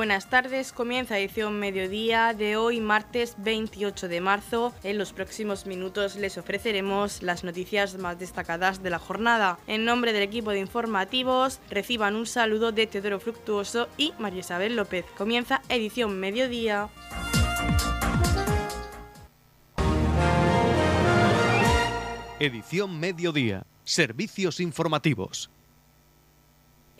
buenas tardes. Comienza edición mediodía de hoy, martes 28 de marzo. En los próximos minutos les ofreceremos las noticias más destacadas de la jornada. En nombre del equipo de informativos, reciban un saludo de Teodoro Fructuoso y María Isabel López. Comienza edición mediodía. Edición mediodía. Servicios informativos.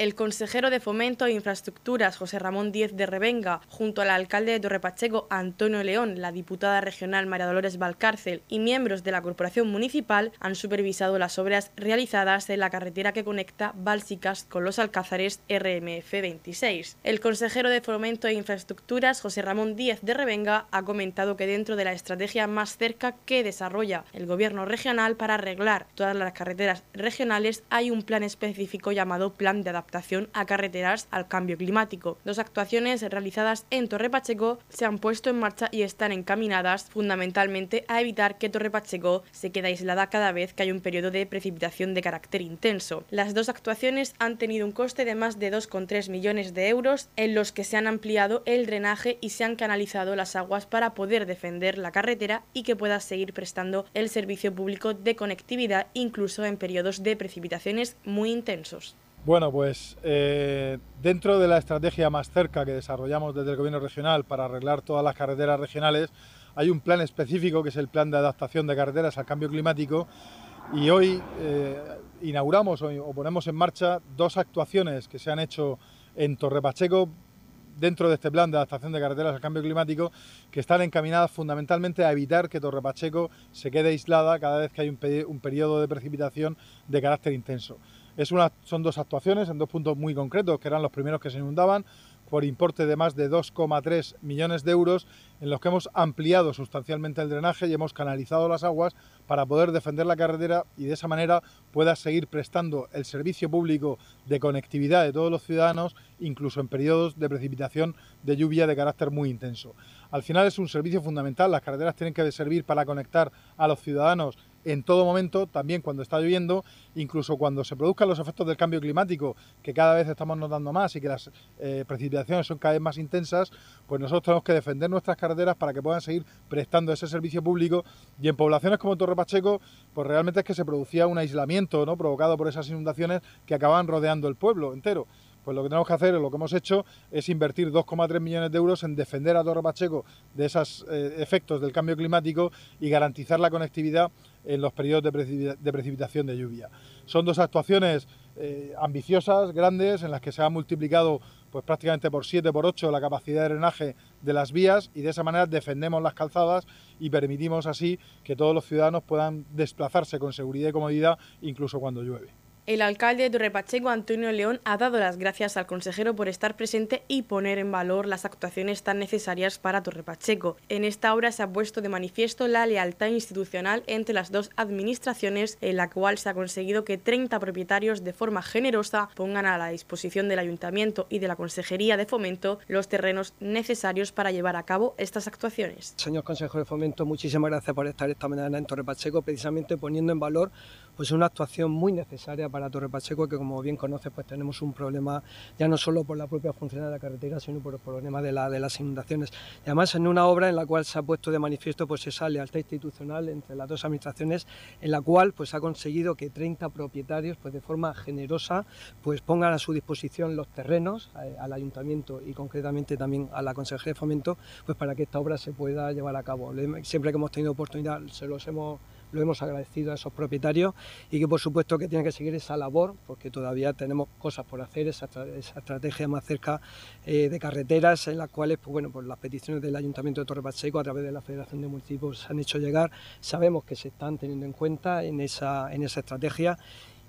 El consejero de Fomento e Infraestructuras, José Ramón Díez de Revenga, junto al alcalde de Torrepacheco, Antonio León, la diputada regional María Dolores Valcárcel y miembros de la Corporación Municipal han supervisado las obras realizadas en la carretera que conecta Bálsicas con los Alcázares RMF 26. El consejero de Fomento e Infraestructuras, José Ramón Díez de Revenga, ha comentado que dentro de la estrategia más cerca que desarrolla el Gobierno regional para arreglar todas las carreteras regionales hay un plan específico llamado Plan de Adaptación a carreteras al cambio climático. Dos actuaciones realizadas en Torre Pacheco se han puesto en marcha y están encaminadas fundamentalmente a evitar que Torre Pacheco se quede aislada cada vez que hay un periodo de precipitación de carácter intenso. Las dos actuaciones han tenido un coste de más de 2,3 millones de euros en los que se han ampliado el drenaje y se han canalizado las aguas para poder defender la carretera y que pueda seguir prestando el servicio público de conectividad incluso en periodos de precipitaciones muy intensos. Bueno, pues eh, dentro de la estrategia más cerca que desarrollamos desde el Gobierno regional para arreglar todas las carreteras regionales, hay un plan específico que es el plan de adaptación de carreteras al cambio climático y hoy eh, inauguramos o, ponemos en marcha dos actuaciones que se han hecho en Torre Pacheco dentro de este plan de adaptación de carreteras al cambio climático que están encaminadas fundamentalmente a evitar que Torre Pacheco se quede aislada cada vez que hay un, un periodo de precipitación de carácter intenso son dos actuaciones en dos puntos muy concretos, que eran los primeros que se inundaban, por importe de más de 2,3 millones de euros, en los que hemos ampliado sustancialmente el drenaje y hemos canalizado las aguas para poder defender la carretera y de esa manera pueda seguir prestando el servicio público de conectividad de todos los ciudadanos, incluso en periodos de precipitación de lluvia de carácter muy intenso. Al final es un servicio fundamental, las carreteras tienen que servir para conectar a los ciudadanos en todo momento, también cuando está lloviendo, incluso cuando se produzcan los efectos del cambio climático, que cada vez estamos notando más y que las eh, precipitaciones son cada vez más intensas, pues nosotros tenemos que defender nuestras carreteras para que puedan seguir prestando ese servicio público. Y en poblaciones como Torre Pacheco, pues realmente es que se producía un aislamiento ¿no? provocado por esas inundaciones que acababan rodeando el pueblo entero pues lo que tenemos que hacer, lo que hemos hecho, es invertir 2,3 millones de euros en defender a Torre Pacheco de esos eh, efectos del cambio climático y garantizar la conectividad en los periodos de, precipitación de lluvia. Son dos actuaciones eh, ambiciosas, grandes, en las que se ha multiplicado pues prácticamente por 7, por 8 la capacidad de drenaje de las vías y de esa manera defendemos las calzadas y permitimos así que todos los ciudadanos puedan desplazarse con seguridad y comodidad incluso cuando llueve. El alcalde de Torrepacheco, Antonio León, ha dado las gracias al consejero por estar presente y poner en valor las actuaciones tan necesarias para Torrepacheco. En esta obra se ha puesto de manifiesto la lealtad institucional entre las dos administraciones, en la cual se ha conseguido que 30 propietarios de forma generosa pongan a la disposición del ayuntamiento y de la Consejería de Fomento los terrenos necesarios para llevar a cabo estas actuaciones. Señor consejero de Fomento, muchísimas gracias por estar esta mañana en Torrepacheco, precisamente poniendo en valor pues una actuación muy necesaria para Torre Pacheco, que como bien conoces, pues tenemos un problema ya no solo por la propia función de la carretera, sino por el problema de, la, de las inundaciones. Además en una obra en la cual se ha puesto de manifiesto pues esa lealtad institucional entre las dos administraciones, en la cual pues ha conseguido que 30 propietarios pues de forma generosa pues pongan a su disposición los terrenos eh, al ayuntamiento y concretamente también a la Consejería de Fomento, pues para que esta obra se pueda llevar a cabo. Siempre que hemos tenido oportunidad se los hemos lo hemos agradecido a esos propietarios y que por supuesto que tienen que seguir esa labor porque todavía tenemos cosas por hacer, esa, estrategia más cerca eh, de carreteras en las cuales pues bueno, pues las peticiones del Ayuntamiento de Torre Pacheco a través de la Federación de Municipios se han hecho llegar, sabemos que se están teniendo en cuenta en esa, en esa estrategia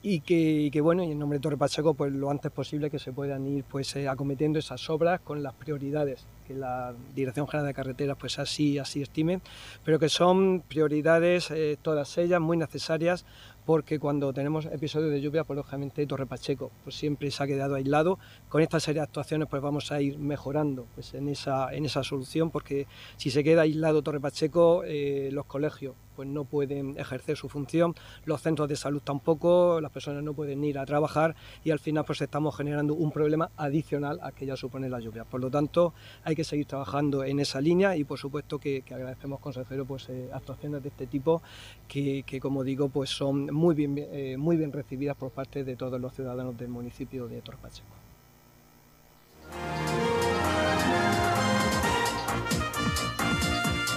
y que, bueno, y en nombre de Torre Pacheco, pues lo antes posible que se puedan ir pues eh, acometiendo esas obras con las prioridades que la Dirección General de Carreteras pues así, así estime, pero que son prioridades eh, todas ellas muy necesarias porque cuando tenemos episodios de lluvia, pues lógicamente Torre Pacheco pues siempre se ha quedado aislado. Con esta serie de actuaciones pues vamos a ir mejorando pues, en, esa, en esa solución, porque si se queda aislado Torre Pacheco, eh, los colegios pues no pueden ejercer su función, los centros de salud tampoco, las personas no pueden ir a trabajar y al final pues estamos generando un problema adicional a que ya supone la lluvia. Por lo tanto, hay que seguir trabajando en esa línea y por supuesto que, agradecemos, consejero, pues eh, actuaciones de este tipo que, como digo, pues son muy bien, eh, muy bien recibidas por parte de todos los ciudadanos del municipio de Torpacheco.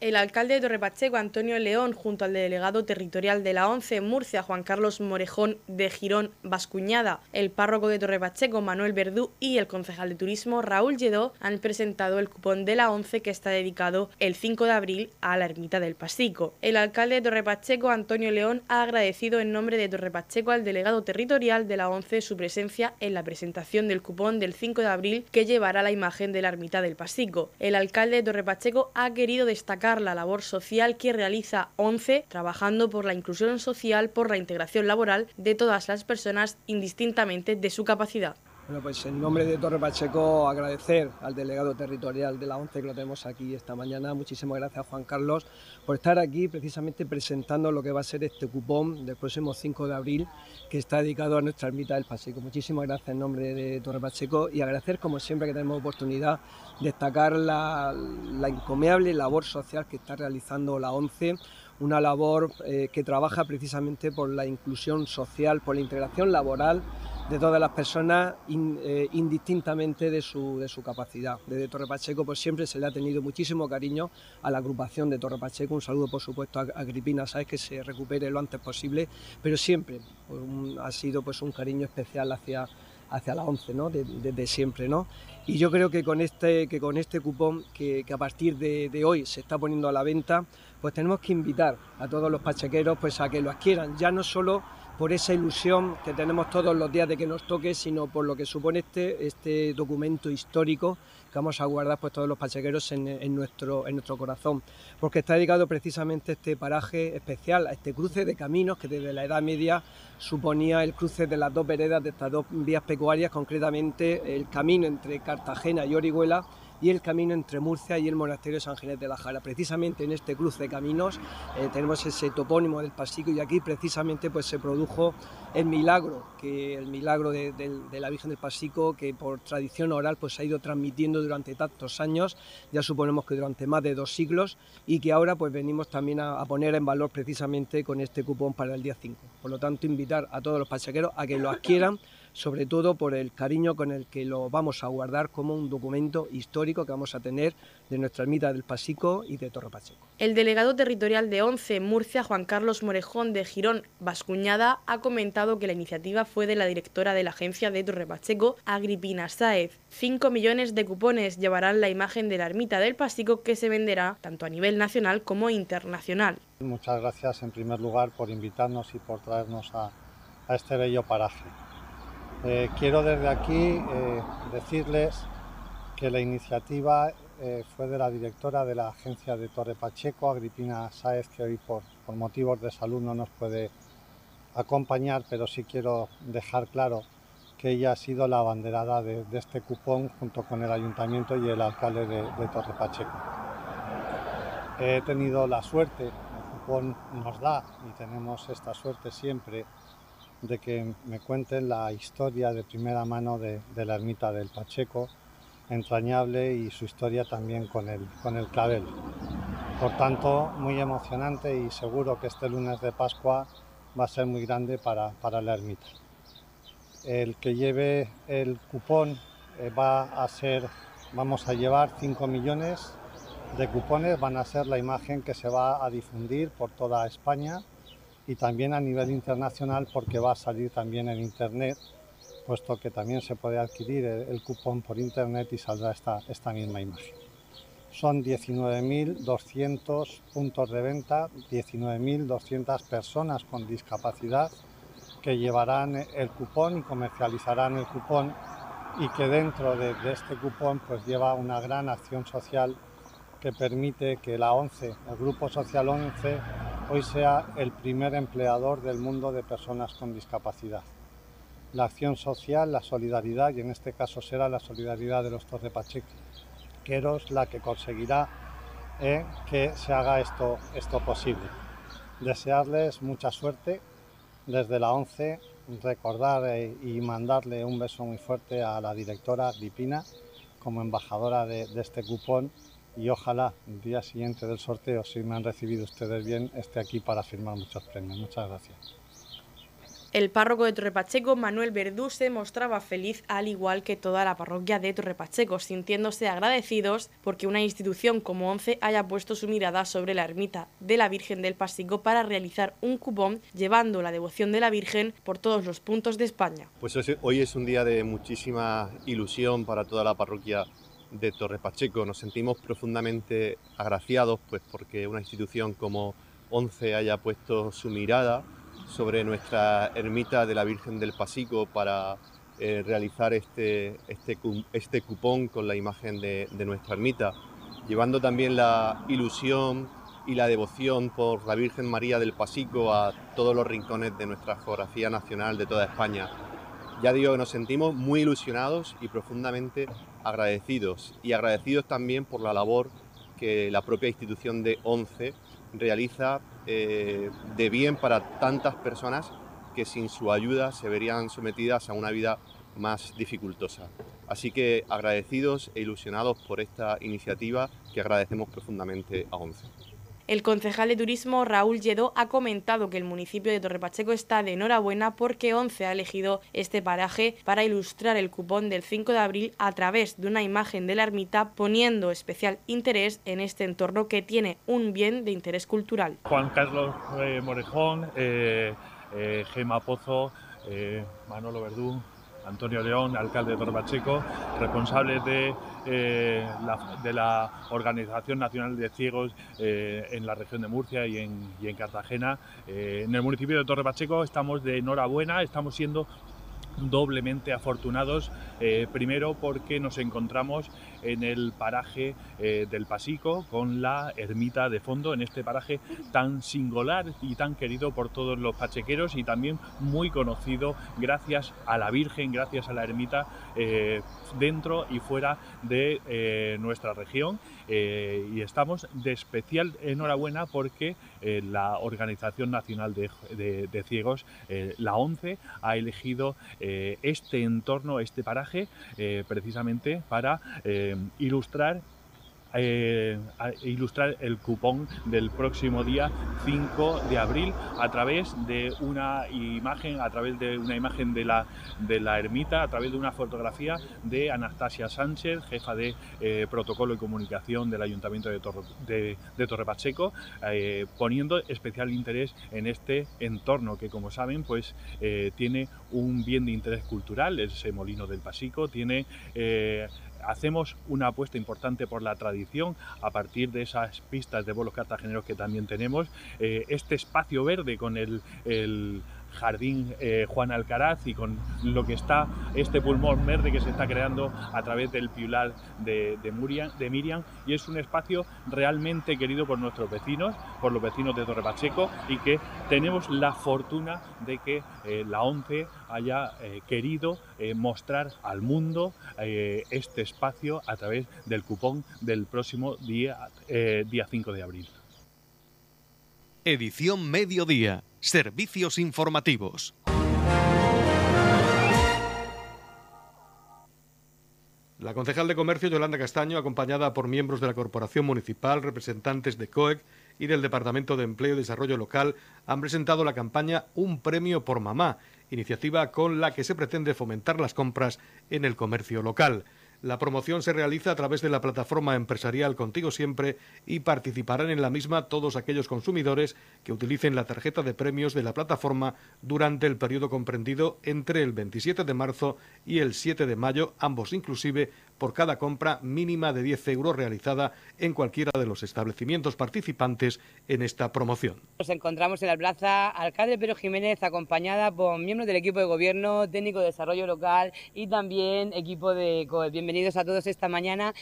El alcalde de Torrepacheco, Antonio León, junto al delegado territorial de la ONCE en Murcia, Juan Carlos Morejón de Girón Vascuñada, el párroco de Torrepacheco, Manuel Verdú, y el concejal de turismo, Raúl Lledó, han presentado el cupón de la ONCE que está dedicado el 5 de abril a la ermita del Pasico. El alcalde de Torrepacheco, Antonio León, ha agradecido en nombre de Torrepacheco al delegado territorial de la ONCE su presencia en la presentación del cupón del 5 de abril que llevará la imagen de la ermita del Pasico. El alcalde de Torrepacheco ha querido destacar la labor social que realiza ONCE, trabajando por la inclusión social, por la integración laboral de todas las personas indistintamente de su capacidad. Bueno, pues en nombre de Torre Pacheco agradecer al delegado territorial de la ONCE que lo tenemos aquí esta mañana. Muchísimas gracias Juan Carlos por estar aquí precisamente presentando lo que va a ser este cupón del próximo 5 de abril que está dedicado a nuestra ermita del Pacheco. Muchísimas gracias en nombre de Torre Pacheco y agradecer como siempre que tenemos oportunidad destacar la, la encomiable labor social que está realizando la ONCE una labor eh, que trabaja precisamente por la inclusión social, por la integración laboral de todas las personas eh, indistintamente de su, de su capacidad. Desde Torre Pacheco pues siempre se le ha tenido muchísimo cariño a la agrupación de Torre Pacheco, un saludo por supuesto a, Agripina, sabes que se recupere lo antes posible, pero siempre pues, ha sido pues un cariño especial hacia hacia la 11, ¿no? desde siempre. ¿no? Y yo creo que con este, que con este cupón que, a partir de, de, hoy se está poniendo a la venta, pues tenemos que invitar a todos los pachequeros pues, a que lo adquieran, ya no solo por esa ilusión que tenemos todos los días de que nos toque, sino por lo que supone este, este documento histórico que vamos a guardar pues, todos los pachequeros en, nuestro, en nuestro corazón, porque está dedicado precisamente a este paraje especial, a este cruce de caminos que desde la Edad Media suponía el cruce de las dos veredas de estas dos vías pecuarias, concretamente el camino entre Cartagena y Orihuela, y el camino entre Murcia y el monasterio de San Ginés de la Jara. Precisamente en este cruce de caminos eh, tenemos ese topónimo del Pasico y aquí precisamente pues se produjo el milagro, que el milagro de, la Virgen del Pasico que por tradición oral pues se ha ido transmitiendo durante tantos años, ya suponemos que durante más de dos siglos y que ahora pues venimos también a, poner en valor precisamente con este cupón para el día 5. Por lo tanto, invitar a todos los pasajeros a que lo adquieran sobre todo por el cariño con el que lo vamos a guardar como un documento histórico que vamos a tener de nuestra ermita del Pasico y de Torre Pacheco. El delegado territorial de ONCE Murcia, Juan Carlos Morejón de Girón Vascuñada, ha comentado que la iniciativa fue de la directora de la agencia de Torre Pacheco, Agripina Sáez. Cinco millones de cupones llevarán la imagen de la ermita del Pasico que se venderá tanto a nivel nacional como internacional. Muchas gracias en primer lugar por invitarnos y por traernos a, a este bello paraje. Eh, quiero desde aquí eh, decirles que la iniciativa eh, fue de la directora de la agencia de Torre Pacheco, Agripina Sáez, que hoy por, motivos de salud no nos puede acompañar, pero sí quiero dejar claro que ella ha sido la abanderada de, este cupón junto con el ayuntamiento y el alcalde de, de Torre Pacheco. He tenido la suerte, el cupón nos da y tenemos esta suerte siempre de que me cuenten la historia de primera mano de, la ermita del Pacheco, entrañable y su historia también con el, con el clavel. Por tanto, muy emocionante y seguro que este lunes de Pascua va a ser muy grande para, la ermita. El que lleve el cupón eh, va a ser, vamos a llevar 5 millones de cupones, van a ser la imagen que se va a difundir por toda España y también a nivel internacional porque va a salir también en internet, puesto que también se puede adquirir el, cupón por internet y saldrá esta, esta misma imagen. Son 19.200 puntos de venta, 19.200 personas con discapacidad que llevarán el cupón y comercializarán el cupón y que dentro de, de, este cupón pues lleva una gran acción social que permite que la ONCE, el Grupo Social 11, hoy sea el primer empleador del mundo de personas con discapacidad. La acción social, la solidaridad, y en este caso será la solidaridad de los Torre Pacheco, Queros la que conseguirá eh, que se haga esto, esto posible. Desearles mucha suerte desde la 11, recordar eh, y mandarle un beso muy fuerte a la directora Dipina como embajadora de este cupón y ojalá el día siguiente del sorteo, si me han recibido ustedes bien, esté aquí para firmar muchos premios. Muchas gracias. El párroco de Torrepacheco, Manuel Verdú, se mostraba feliz al igual que toda la parroquia de Torrepacheco, sintiéndose agradecidos porque una institución como ONCE haya puesto su mirada sobre la ermita de la Virgen del Pasico para realizar un cupón llevando la devoción de la Virgen por todos los puntos de España. Pues hoy es un día de muchísima ilusión para toda la parroquia de Torrepacheco. Nos sentimos profundamente agraciados pues porque una institución como ONCE haya puesto su mirada sobre nuestra ermita de la Virgen del Pasico para eh, realizar este, este, este, cupón con la imagen de, de, nuestra ermita, llevando también la ilusión y la devoción por la Virgen María del Pasico a todos los rincones de nuestra geografía nacional de toda España. Ya digo que nos sentimos muy ilusionados y profundamente agradecidos, y agradecidos también por la labor que la propia institución de ONCE realiza eh, de bien para tantas personas que sin su ayuda se verían sometidas a una vida más dificultosa. Así que agradecidos e ilusionados por esta iniciativa que agradecemos profundamente a ONCE. El concejal de turismo Raúl Lledó ha comentado que el municipio de Torrepacheco está de enhorabuena porque ONCE ha elegido este paraje para ilustrar el cupón del 5 de abril a través de una imagen de la ermita poniendo especial interés en este entorno que tiene un bien de interés cultural. Juan Carlos eh, Morejón, eh, eh, Gema Pozo, Manolo Verdú, Antonio León, alcalde de Torbacheco, responsables de, eh, la, de la Organización Nacional de Ciegos eh, en la región de Murcia y en, Cartagena. Eh, en el municipio de Torre Pacheco estamos de enhorabuena, estamos siendo doblemente afortunados, primero porque nos encontramos en el paraje eh, del Pasico con la ermita de fondo, en este paraje tan singular y tan querido por todos los pachequeros y también muy conocido gracias a la Virgen, gracias a la ermita eh, dentro y fuera de nuestra región. Y estamos de especial enhorabuena porque la Organización Nacional de, de, de Ciegos, la ONCE, ha elegido eh, este entorno, este paraje, eh, precisamente para eh, ilustrar eh, ilustrar el cupón del próximo día 5 de abril a través de una imagen, a través de una imagen de la, de la ermita, a través de una fotografía de Anastasia Sánchez, jefa de eh, protocolo y comunicación del Ayuntamiento de, Torre, de, de poniendo especial interés en este entorno que como saben pues tiene un bien de interés cultural, ese molino del Pasico, tiene hacemos una apuesta importante por la tradición a partir de esas pistas de bolos cartageneros que también tenemos. Eh, este espacio verde con el, el Jardín eh, Juan Alcaraz y con lo que está este pulmón verde que se está creando a través del piular de, Miriam y es un espacio realmente querido por nuestros vecinos, por los vecinos de Torre Pacheco y que tenemos la fortuna de que eh, la ONCE haya eh, querido mostrar al mundo este espacio a través del cupón del próximo día, día 5 de abril. Edición Mediodía. Servicios informativos. La concejal de Comercio, Yolanda Castaño, acompañada por miembros de la Corporación Municipal, representantes de COEC y del Departamento de Empleo y Desarrollo Local, han presentado la campaña Un Premio por Mamá, iniciativa con la que se pretende fomentar las compras en el comercio local. La promoción se realiza a través de la plataforma empresarial Contigo Siempre y participarán en la misma todos aquellos consumidores que utilicen la tarjeta de premios de la plataforma durante el periodo comprendido entre el 27 de marzo y el 7 de mayo, ambos inclusive por cada compra mínima de 10 euros realizada en cualquiera de los establecimientos participantes en esta promoción. Nos encontramos en la plaza Alcalde Pedro Jiménez acompañada por miembros del equipo de gobierno, técnico de desarrollo local y también equipo de COE. Bienvenidos a todos esta mañana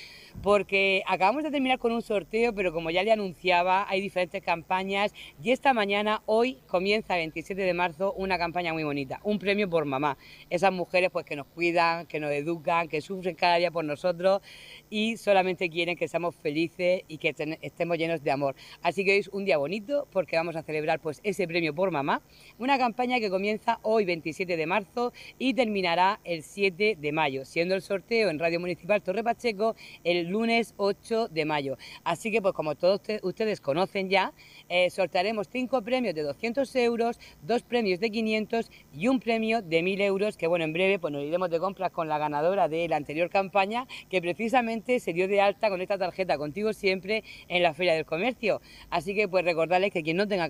porque acabamos de terminar con un sorteo, pero como ya le anunciaba, hay diferentes campañas y esta mañana, hoy, comienza el 27 de marzo una campaña muy bonita, un premio por mamá. Esas mujeres pues que nos cuidan, que nos educan, que sufren cada día por nosotros y solamente quieren que seamos felices y que estemos llenos de amor. Así que hoy es un día bonito porque vamos a celebrar pues ese premio por mamá, una campaña que comienza hoy 27 de marzo y terminará el 7 de mayo, siendo el sorteo en Radio Municipal Torre Pacheco el lunes 8 de mayo. Así que pues como todos ustedes conocen ya, eh, sortearemos cinco premios de 200 euros, dos premios de 500 y un premio de 1000 euros que bueno, en breve pues nos iremos de compras con la ganadora de la anterior campaña que precisamente se dio de alta con esta tarjeta contigo siempre en la Feria del Comercio. Así que pues recordarles que quien no tenga,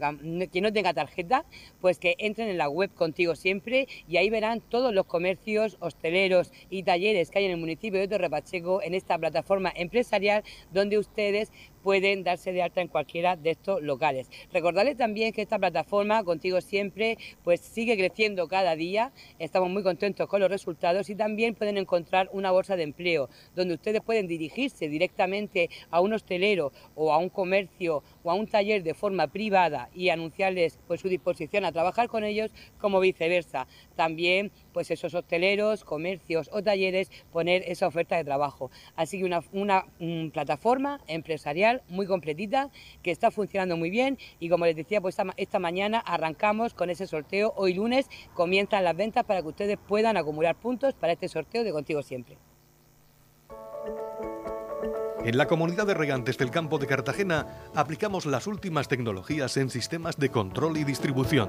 quien no tenga tarjeta, pues que entren en la web contigo siempre y ahí verán todos los comercios, hosteleros y talleres que hay en el municipio de Torre Pacheco en esta plataforma empresarial donde ustedes pueden darse de alta en cualquiera de estos locales. Recordarles también que esta plataforma, Contigo Siempre, pues sigue creciendo cada día, estamos muy contentos con los resultados y también pueden encontrar una bolsa de empleo donde ustedes pueden dirigirse directamente a un hostelero o a un comercio o a un taller de forma privada y anunciarles pues su disposición a trabajar con ellos como viceversa. También pues esos hosteleros, comercios o talleres poner esa oferta de trabajo. Así que una, una mm, plataforma empresarial muy completita que está funcionando muy bien y como les decía pues esta, esta mañana arrancamos con ese sorteo. Hoy lunes comienzan las ventas para que ustedes puedan acumular puntos para este sorteo de Contigo Siempre. En la comunidad de regantes del campo de Cartagena aplicamos las últimas tecnologías en sistemas de control y distribución,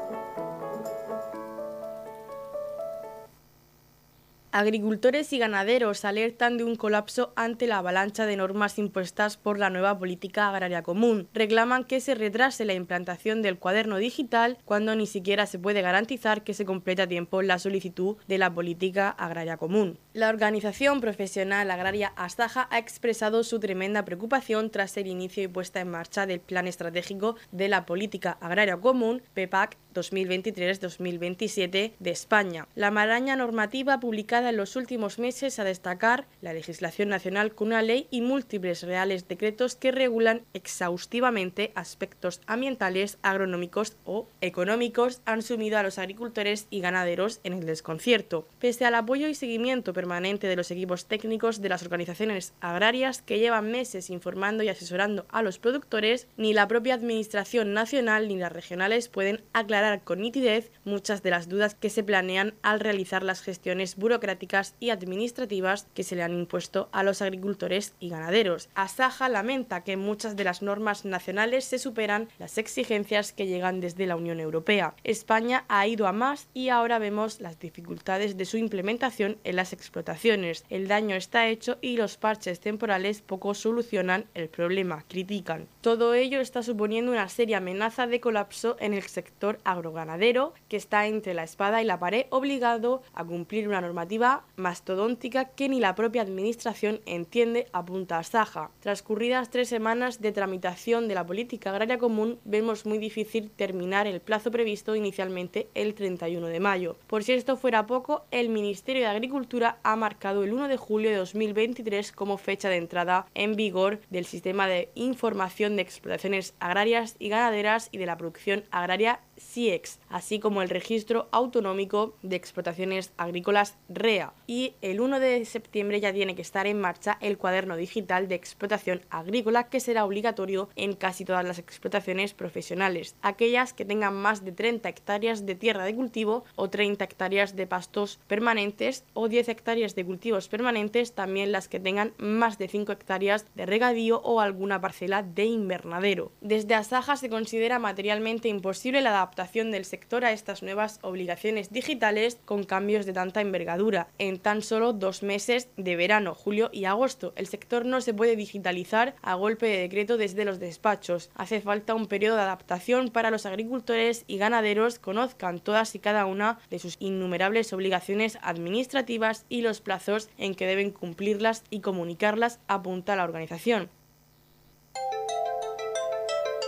Agricultores y ganaderos alertan de un colapso ante la avalancha de normas impuestas por la nueva política agraria común. Reclaman que se retrase la implantación del cuaderno digital cuando ni siquiera se puede garantizar que se complete a tiempo la solicitud de la política agraria común. La organización profesional agraria Asaja ha expresado su tremenda preocupación tras el inicio y puesta en marcha del Plan Estratégico de la Política Agraria Común, PEPAC 2023-2027 de España. La maraña normativa publicada en los últimos meses a destacar la legislación nacional con una ley y múltiples reales decretos que regulan exhaustivamente aspectos ambientales, agronómicos o económicos han sumido a los agricultores y ganaderos en el desconcierto. Pese al apoyo y seguimiento permanente de los equipos técnicos de las organizaciones agrarias que llevan meses informando y asesorando a los productores, ni la propia Administración nacional ni las regionales pueden aclarar con nitidez muchas de las dudas que se planean al realizar las gestiones burocráticas y administrativas que se le han impuesto a los agricultores y ganaderos. Asaja lamenta que muchas de las normas nacionales se superan las exigencias que llegan desde la Unión Europea. España ha ido a más y ahora vemos las dificultades de su implementación en las explotaciones. El daño está hecho y los parches temporales poco solucionan el problema, critican. Todo ello está suponiendo una seria amenaza de colapso en el sector agroganadero que está entre la espada y la pared obligado a cumplir una normativa mastodóntica que ni la propia administración entiende apunta a Saja. Transcurridas tres semanas de tramitación de la política agraria común vemos muy difícil terminar el plazo previsto inicialmente el 31 de mayo. Por si esto fuera poco, el Ministerio de Agricultura ha marcado el 1 de julio de 2023 como fecha de entrada en vigor del sistema de información de explotaciones agrarias y ganaderas y de la producción agraria CIEX, así como el Registro Autonómico de Explotaciones Agrícolas REA. Y el 1 de septiembre ya tiene que estar en marcha el cuaderno digital de explotación agrícola que será obligatorio en casi todas las explotaciones profesionales, aquellas que tengan más de 30 hectáreas de tierra de cultivo o 30 hectáreas de pastos permanentes o 10 hectáreas de cultivos permanentes, también las que tengan más de 5 hectáreas de regadío o alguna parcela de invernadero. Desde Asaja se considera materialmente imposible la adaptación del sector a estas nuevas obligaciones digitales con cambios de tanta envergadura. En tan solo dos meses de verano, julio y agosto, el sector no se puede digitalizar a golpe de decreto desde los despachos. Hace falta un periodo de adaptación para los agricultores y ganaderos conozcan todas y cada una de sus innumerables obligaciones administrativas y los plazos en que deben cumplirlas y comunicarlas, apunta la organización.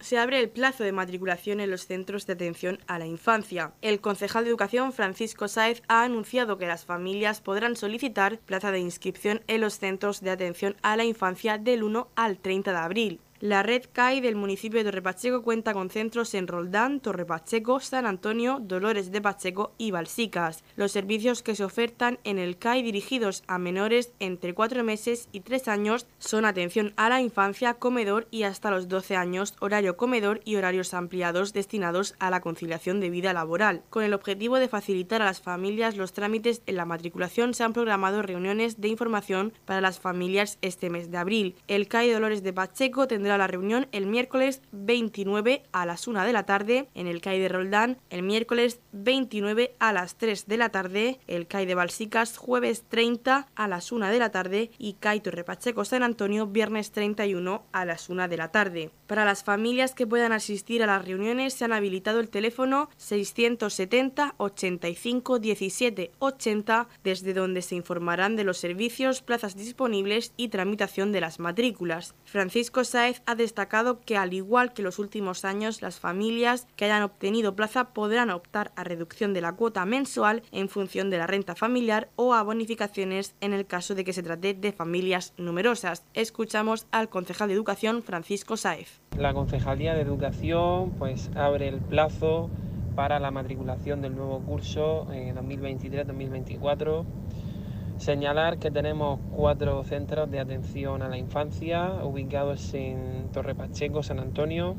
se abre el plazo de matriculación en los centros de atención a la infancia. El concejal de Educación, Francisco Sáez, ha anunciado que las familias podrán solicitar plaza de inscripción en los centros de atención a la infancia del 1 al 30 de abril. La red CAI del municipio de Torrepacheco cuenta con centros en Roldán, Torrepacheco, San Antonio, Dolores de Pacheco y Balsicas. Los servicios que se ofertan en el CAI dirigidos a menores entre 4 meses y 3 años son atención a la infancia, comedor y hasta los 12 años, horario comedor y horarios ampliados destinados a la conciliación de vida laboral. Con el objetivo de facilitar a las familias los trámites en la matriculación se han programado reuniones de información para las familias este mes de abril. El CAI Dolores de Pacheco tendrá la reunión el miércoles 29 a las 1 de la tarde en el CAI de Roldán, el miércoles 29 a las 3 de la tarde, el CAI de Balsicas jueves 30 a las 1 de la tarde y CAI Torrepacheco San Antonio viernes 31 a las 1 de la tarde. Para las familias que puedan asistir a las reuniones se han habilitado el teléfono 670 85 17 80 desde donde se informarán de los servicios, plazas disponibles y tramitación de las matrículas. Francisco Saez ha destacado que al igual que los últimos años, las familias que hayan obtenido plaza podrán optar a reducción de la cuota mensual en función de la renta familiar o a bonificaciones en el caso de que se trate de familias numerosas. Escuchamos al concejal de Educación Francisco Saez. La Concejalía de Educación pues abre el plazo para la matriculación del nuevo curso 2023-2024 eh, Señalar que tenemos cuatro centros de atención a la infancia ubicados en Torre Pacheco, San Antonio,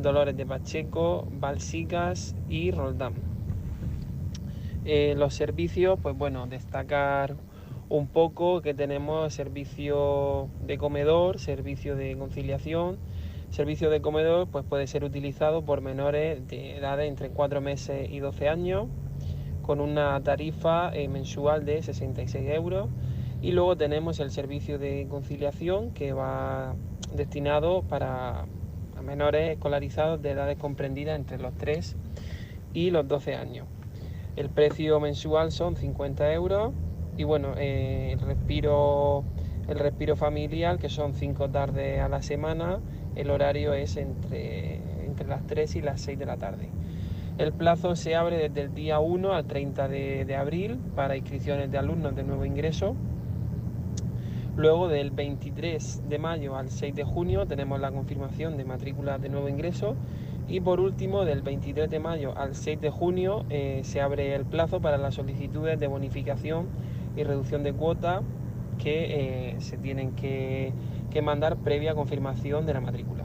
Dolores de Pacheco, Balsicas y Roldán. Eh, los servicios, pues bueno, destacar un poco que tenemos servicio de comedor, servicio de conciliación. Servicio de comedor pues puede ser utilizado por menores de edad entre 4 meses y 12 años con una tarifa eh, mensual de 66 euros. Y luego tenemos el servicio de conciliación que va destinado para menores escolarizados de edades comprendidas entre los 3 y los 12 años. El precio mensual son 50 euros y bueno, eh, el, respiro, el respiro familiar que son 5 tardes a la semana, el horario es entre, entre las 3 y las 6 de la tarde. El plazo se abre desde el día 1 al 30 de, abril para inscripciones de alumnos de nuevo ingreso. Luego del 23 de mayo al 6 de junio tenemos la confirmación de matrícula de nuevo ingreso. Y por último, del 23 de mayo al 6 de junio eh, se abre el plazo para las solicitudes de bonificación y reducción de cuota que eh, se tienen que mandar previa confirmación de la matrícula.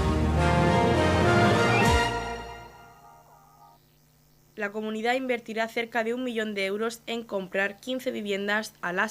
La comunidad invertirá cerca de un millón de euros en comprar 15 viviendas a la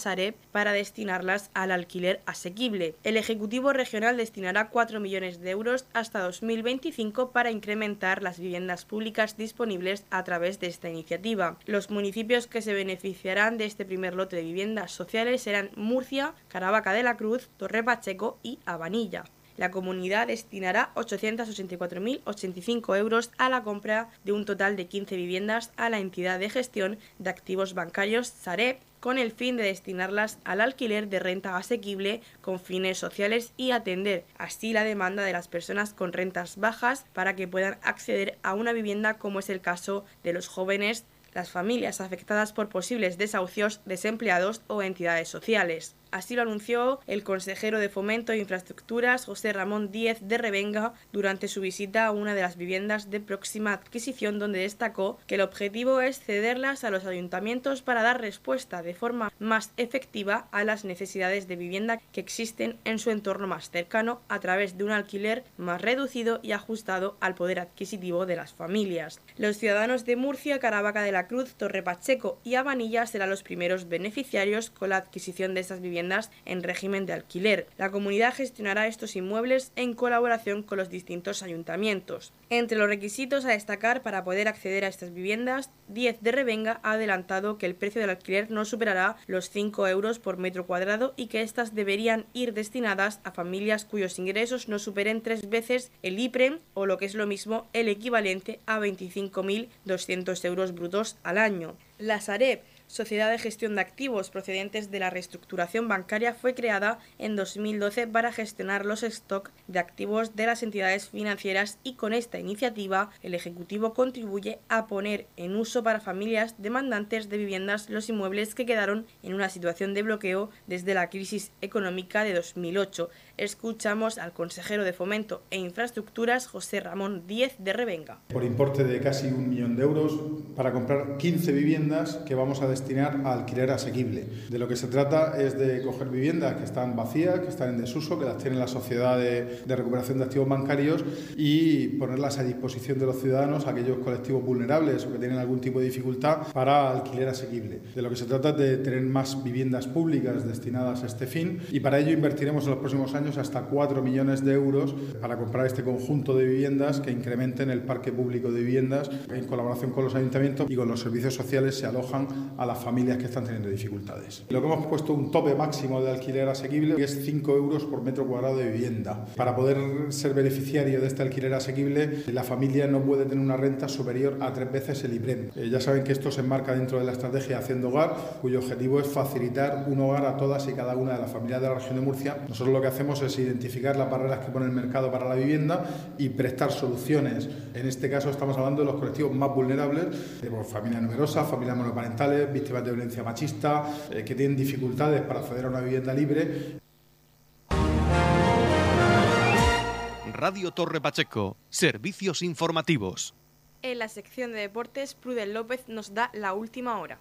para destinarlas al alquiler asequible. El Ejecutivo Regional destinará 4 millones de euros hasta 2025 para incrementar las viviendas públicas disponibles a través de esta iniciativa. Los municipios que se beneficiarán de este primer lote de viviendas sociales serán Murcia, Caravaca de la Cruz, Torre Pacheco y Abanilla la comunidad destinará 884.085 euros a la compra de un total de 15 viviendas a la entidad de gestión de activos bancarios Sareb con el fin de destinarlas al alquiler de renta asequible con fines sociales y atender así la demanda de las personas con rentas bajas para que puedan acceder a una vivienda como es el caso de los jóvenes las familias afectadas por posibles desahucios, desempleados o entidades sociales. Así lo anunció el consejero de Fomento e Infraestructuras, José Ramón Díez de Revenga, durante su visita a una de las viviendas de próxima adquisición, donde destacó que el objetivo es cederlas a los ayuntamientos para dar respuesta de forma más efectiva a las necesidades de vivienda que existen en su entorno más cercano a través de un alquiler más reducido y ajustado al poder adquisitivo de las familias. Los ciudadanos de Murcia, Caravaca de la Cruz, Torre Pacheco y Abanilla serán los primeros beneficiarios con la adquisición de estas viviendas en régimen de alquiler. La comunidad gestionará estos inmuebles en colaboración con los distintos ayuntamientos. Entre los requisitos a destacar para poder acceder a estas viviendas, 10 de Revenga ha adelantado que el precio del alquiler no superará los 5 euros por metro cuadrado y que éstas deberían ir destinadas a familias cuyos ingresos no superen tres veces el IPREM o lo que es lo mismo el equivalente a 25.200 euros brutos al año. La Sareb Sociedad de Gestión de Activos procedentes de la reestructuración bancaria fue creada en 2012 para gestionar los stocks de activos de las entidades financieras y con esta iniciativa el Ejecutivo contribuye a poner en uso para familias demandantes de viviendas los inmuebles que quedaron en una situación de bloqueo desde la crisis económica de 2008 escuchamos al consejero de Fomento e Infraestructuras, José Ramón Díez de Revenga. Por importe de casi un millón de euros para comprar 15 viviendas que vamos a destinar a alquiler asequible. De lo que se trata es de coger viviendas que están vacías, que están en desuso, que las tiene la Sociedad de, de Recuperación de Activos Bancarios y ponerlas a disposición de los ciudadanos, aquellos colectivos vulnerables o que tienen algún tipo de dificultad, para alquiler asequible. De lo que se trata es de tener más viviendas públicas destinadas a este fin y para ello invertiremos en los próximos años hasta 4 millones de euros para comprar este conjunto de viviendas que incrementen el parque público de viviendas en colaboración con los ayuntamientos y con los servicios sociales se alojan a las familias que están teniendo dificultades. Lo que hemos puesto un tope máximo de alquiler asequible que es 5 euros por metro cuadrado de vivienda. Para poder ser beneficiario de este alquiler asequible, la familia no puede tener una renta superior a tres veces el IPREM. Eh, ya saben que esto se enmarca dentro de la estrategia Haciendo Hogar, cuyo objetivo es facilitar un hogar a todas y cada una de las familias de la región de Murcia. Nosotros lo que hacemos es identificar las barreras que pone el mercado para la vivienda y prestar soluciones. En este caso estamos hablando de los colectivos más vulnerables, de familias numerosas, familias monoparentales, víctimas de violencia machista, eh, que tienen dificultades para acceder a una vivienda libre. Radio Torre Pacheco, servicios informativos. En la sección de deportes, Prudel López nos da la última hora.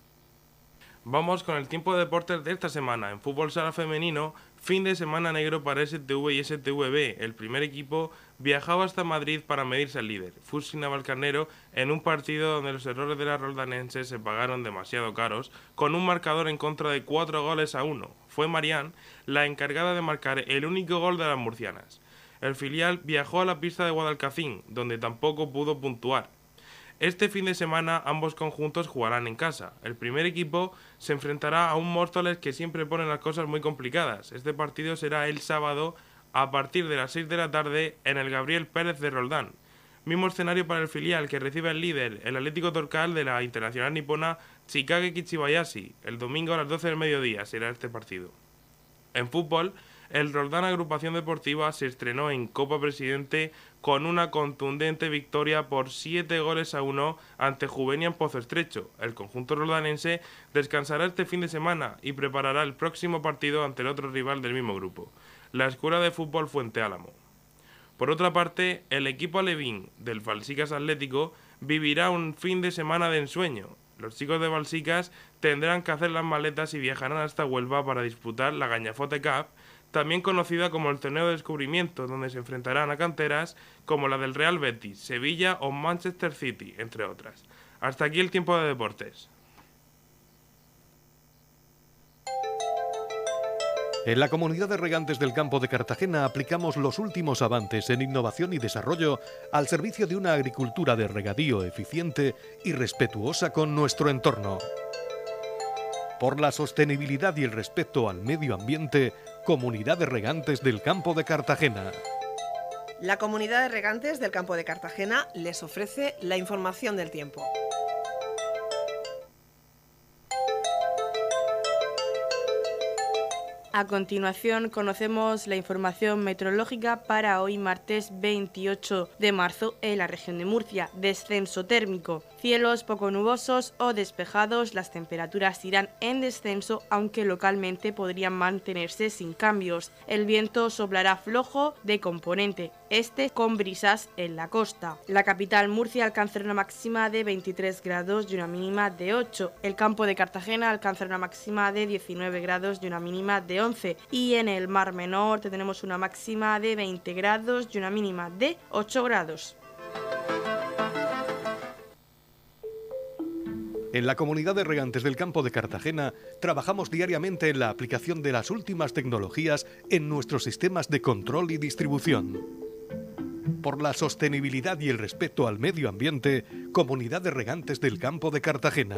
Vamos con el tiempo de deportes de esta semana. En fútbol sala femenino, fin de semana negro para STV y STVB. El primer equipo viajaba hasta Madrid para medirse al líder, Fusina Valcarnero, en un partido donde los errores de la roldanense se pagaron demasiado caros, con un marcador en contra de cuatro goles a uno. Fue Marián la encargada de marcar el único gol de las murcianas. El filial viajó a la pista de Guadalcacín, donde tampoco pudo puntuar. Este fin de semana ambos conjuntos jugarán en casa. El primer equipo se enfrentará a un Móstoles que siempre pone las cosas muy complicadas. Este partido será el sábado a partir de las 6 de la tarde en el Gabriel Pérez de Roldán. Mismo escenario para el filial que recibe el líder, el Atlético Torcal de la Internacional Nipona Chikage Kichibayashi. El domingo a las 12 del mediodía será este partido. En fútbol, el Roldán Agrupación Deportiva se estrenó en Copa Presidente con una contundente victoria por 7 goles a 1 ante Juvenia en Pozo Estrecho. El conjunto roldanense descansará este fin de semana y preparará el próximo partido ante el otro rival del mismo grupo, la Escuela de Fútbol Fuente Álamo. Por otra parte, el equipo alevín del Balsicas Atlético vivirá un fin de semana de ensueño. Los chicos de Balsicas tendrán que hacer las maletas y viajarán hasta Huelva para disputar la Gañafote Cup también conocida como el torneo de descubrimiento, donde se enfrentarán a canteras como la del Real Betis, Sevilla o Manchester City, entre otras. Hasta aquí el tiempo de deportes. En la comunidad de regantes del campo de Cartagena aplicamos los últimos avances en innovación y desarrollo al servicio de una agricultura de regadío eficiente y respetuosa con nuestro entorno. Por la sostenibilidad y el respeto al medio ambiente, Comunidad de Regantes del Campo de Cartagena. La Comunidad de Regantes del Campo de Cartagena les ofrece la información del tiempo. A continuación conocemos la información meteorológica para hoy martes 28 de marzo en la región de Murcia. Descenso térmico. Cielos poco nubosos o despejados, las temperaturas irán en descenso aunque localmente podrían mantenerse sin cambios. El viento soplará flojo de componente este con brisas en la costa. La capital Murcia alcanzará una máxima de 23 grados y una mínima de 8. El campo de Cartagena alcanzará una máxima de 19 grados y una mínima de 11. Y en el Mar Menor tenemos una máxima de 20 grados y una mínima de 8 grados. En la comunidad de regantes del campo de Cartagena trabajamos diariamente en la aplicación de las últimas tecnologías en nuestros sistemas de control y distribución. Por la sostenibilidad y el respeto al medio ambiente, Comunidad de Regantes del Campo de Cartagena.